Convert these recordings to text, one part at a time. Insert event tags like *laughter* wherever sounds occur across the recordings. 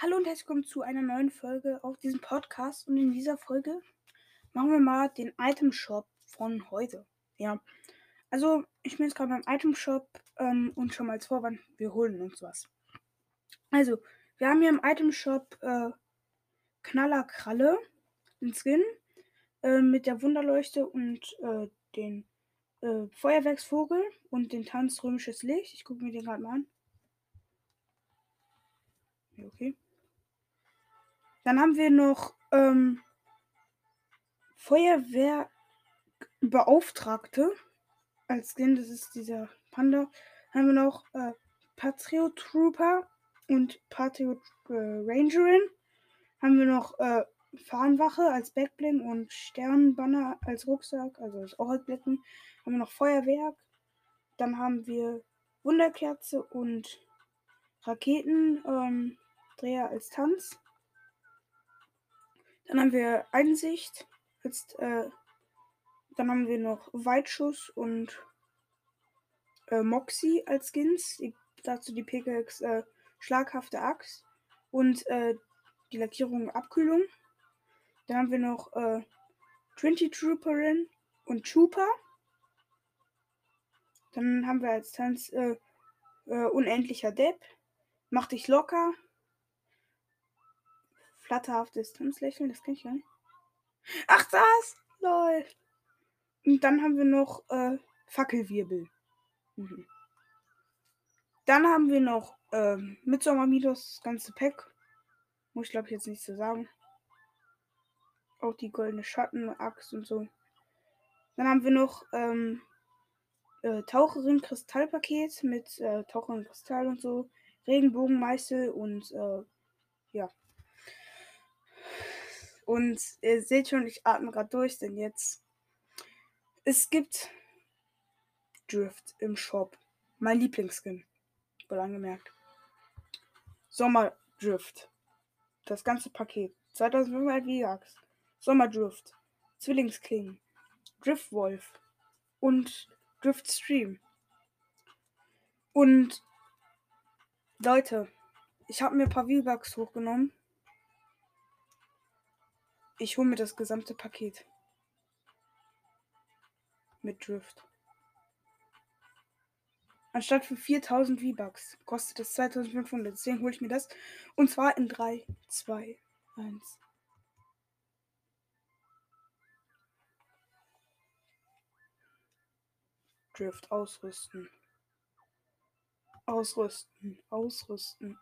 Hallo und herzlich willkommen zu einer neuen Folge auf diesem Podcast. Und in dieser Folge machen wir mal den Item Shop von heute. Ja, also ich bin jetzt gerade beim Item Shop ähm, und schon mal als Vorwand, wir holen uns was. Also, wir haben hier im Item Shop äh, Knallerkralle, den Skin äh, mit der Wunderleuchte und äh, den äh, Feuerwerksvogel und den Tanz römisches Licht. Ich gucke mir den gerade mal an. Okay. Dann haben wir noch ähm, Feuerwehrbeauftragte als Skin. Das ist dieser Panda. Dann haben wir noch äh, Patriot Trooper und Patriot äh, Rangerin. Haben wir noch äh, Fahnenwache als Backbling und Sternbanner als Rucksack, also ist auch als Backbling. Haben wir noch Feuerwerk. Dann haben wir Wunderkerze und Raketendreher ähm, als Tanz. Dann haben wir Einsicht. Jetzt, äh, dann haben wir noch Weitschuss und äh, Moxie als Skins. Die, dazu die PKX äh, Schlaghafte Axt und äh, die Lackierung Abkühlung. Dann haben wir noch äh, Trinity Trooperin und Trooper. Dann haben wir als Tanz äh, äh, Unendlicher Depp. Mach dich locker flatterhaftes Tanzlächeln, das kenne ich gar nicht. Ach, das! Lol. Und dann haben wir noch äh, Fackelwirbel. Mhm. Dann haben wir noch Midsommar Midos, das ganze Pack. Muss ich glaube ich jetzt nicht so sagen. Auch die goldene Schatten-Axt und so. Dann haben wir noch ähm, äh, Taucherin Kristallpaket mit äh, Taucherin Kristall und so. Regenbogenmeißel und äh, ja. Und ihr seht schon, ich atme gerade durch, denn jetzt. Es gibt Drift im Shop. Mein Lieblingsskin. Wohl angemerkt. Sommerdrift. Das ganze Paket. 2500 VX. Sommerdrift. Zwillingsklingen. Driftwolf. Und Driftstream. Und Leute, ich habe mir ein paar V-Bucks hochgenommen ich hole mir das gesamte Paket. Mit Drift. Anstatt für 4000 V-Bucks kostet es 2500. Deswegen hole ich mir das. Und zwar in 3, 2, 1. Drift ausrüsten. Ausrüsten, ausrüsten,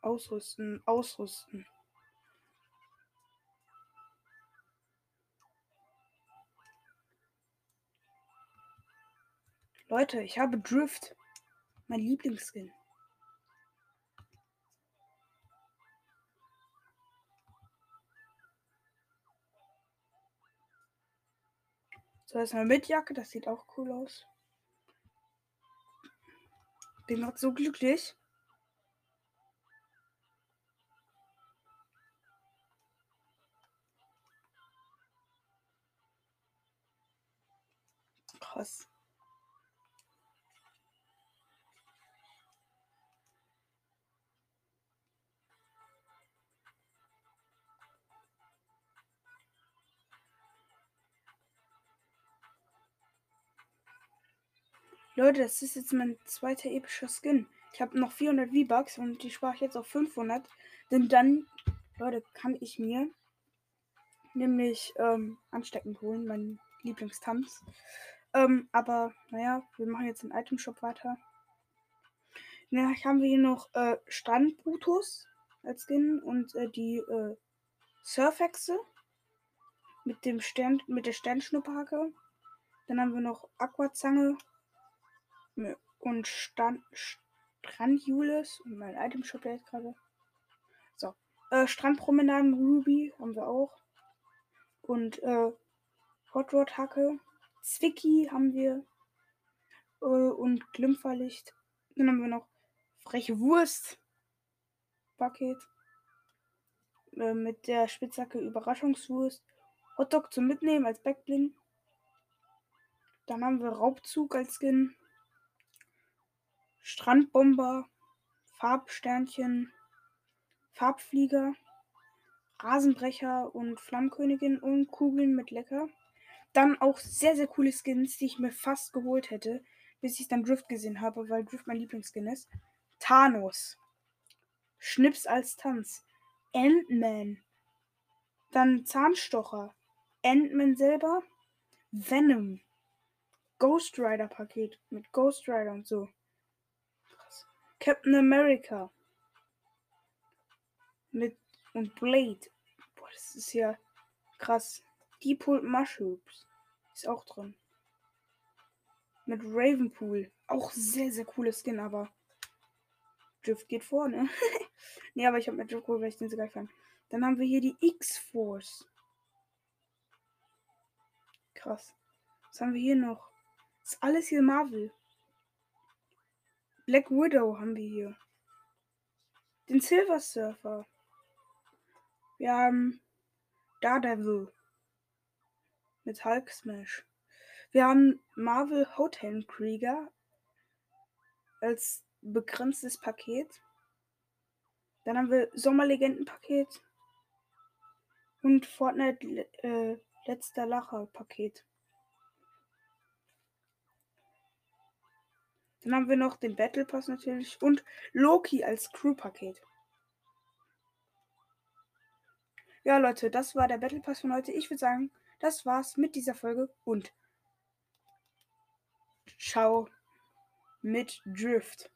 ausrüsten, ausrüsten. Leute, ich habe Drift. Mein Lieblingsskin. So, erstmal mit Jacke. Das sieht auch cool aus. Bin gerade so glücklich. Krass. Leute, das ist jetzt mein zweiter epischer Skin. Ich habe noch 400 V-Bucks und die spare ich jetzt auf 500. Denn dann, Leute, kann ich mir nämlich ähm, ansteckend holen, mein Lieblingstanz. Ähm, aber naja, wir machen jetzt den Item Shop weiter. Ja, haben wir hier noch äh, Strandbrutus als Skin und äh, die äh, Surfhexe mit dem Stern, mit der Sternschnupperhacke. Dann haben wir noch Aquazange und Stand, Strandjules und mein Item Shop jetzt gerade. So. Äh, Strandpromenaden Ruby haben wir auch. Und äh, Hot Rod Hacke. Zwicky haben wir. Äh, und Glimpferlicht. Dann haben wir noch freche Wurst. Paket. Äh, mit der Spitzhacke Überraschungswurst. Hotdog zum Mitnehmen als Backbling. Dann haben wir Raubzug als Skin. Strandbomber, Farbsternchen, Farbflieger, Rasenbrecher und Flammkönigin und Kugeln mit Lecker. Dann auch sehr, sehr coole Skins, die ich mir fast geholt hätte, bis ich dann Drift gesehen habe, weil Drift mein Lieblingsskin ist. Thanos. Schnips als Tanz. Ant-Man. Dann Zahnstocher. Ant-Man selber. Venom. Ghost Rider Paket mit Ghost Rider und so. Captain America. Mit und Blade. Boah, das ist ja krass. Deephold Mushrooms ist auch drin. Mit Ravenpool. Auch sehr, sehr cooles Skin, aber Drift geht vorne. *laughs* nee, aber ich habe mit Drift geholt, weil ich den so geil fand. Dann haben wir hier die X-Force. Krass. Was haben wir hier noch? Das ist alles hier Marvel. Black Widow haben wir hier. Den Silver Surfer. Wir haben Daredevil. Mit Hulk Smash. Wir haben Marvel Hotel Krieger als begrenztes Paket. Dann haben wir Sommerlegenden-Paket und Fortnite äh, letzter Lacher-Paket. Dann haben wir noch den Battle Pass natürlich und Loki als Crew-Paket. Ja, Leute, das war der Battle Pass von heute. Ich würde sagen, das war's mit dieser Folge und ciao mit Drift.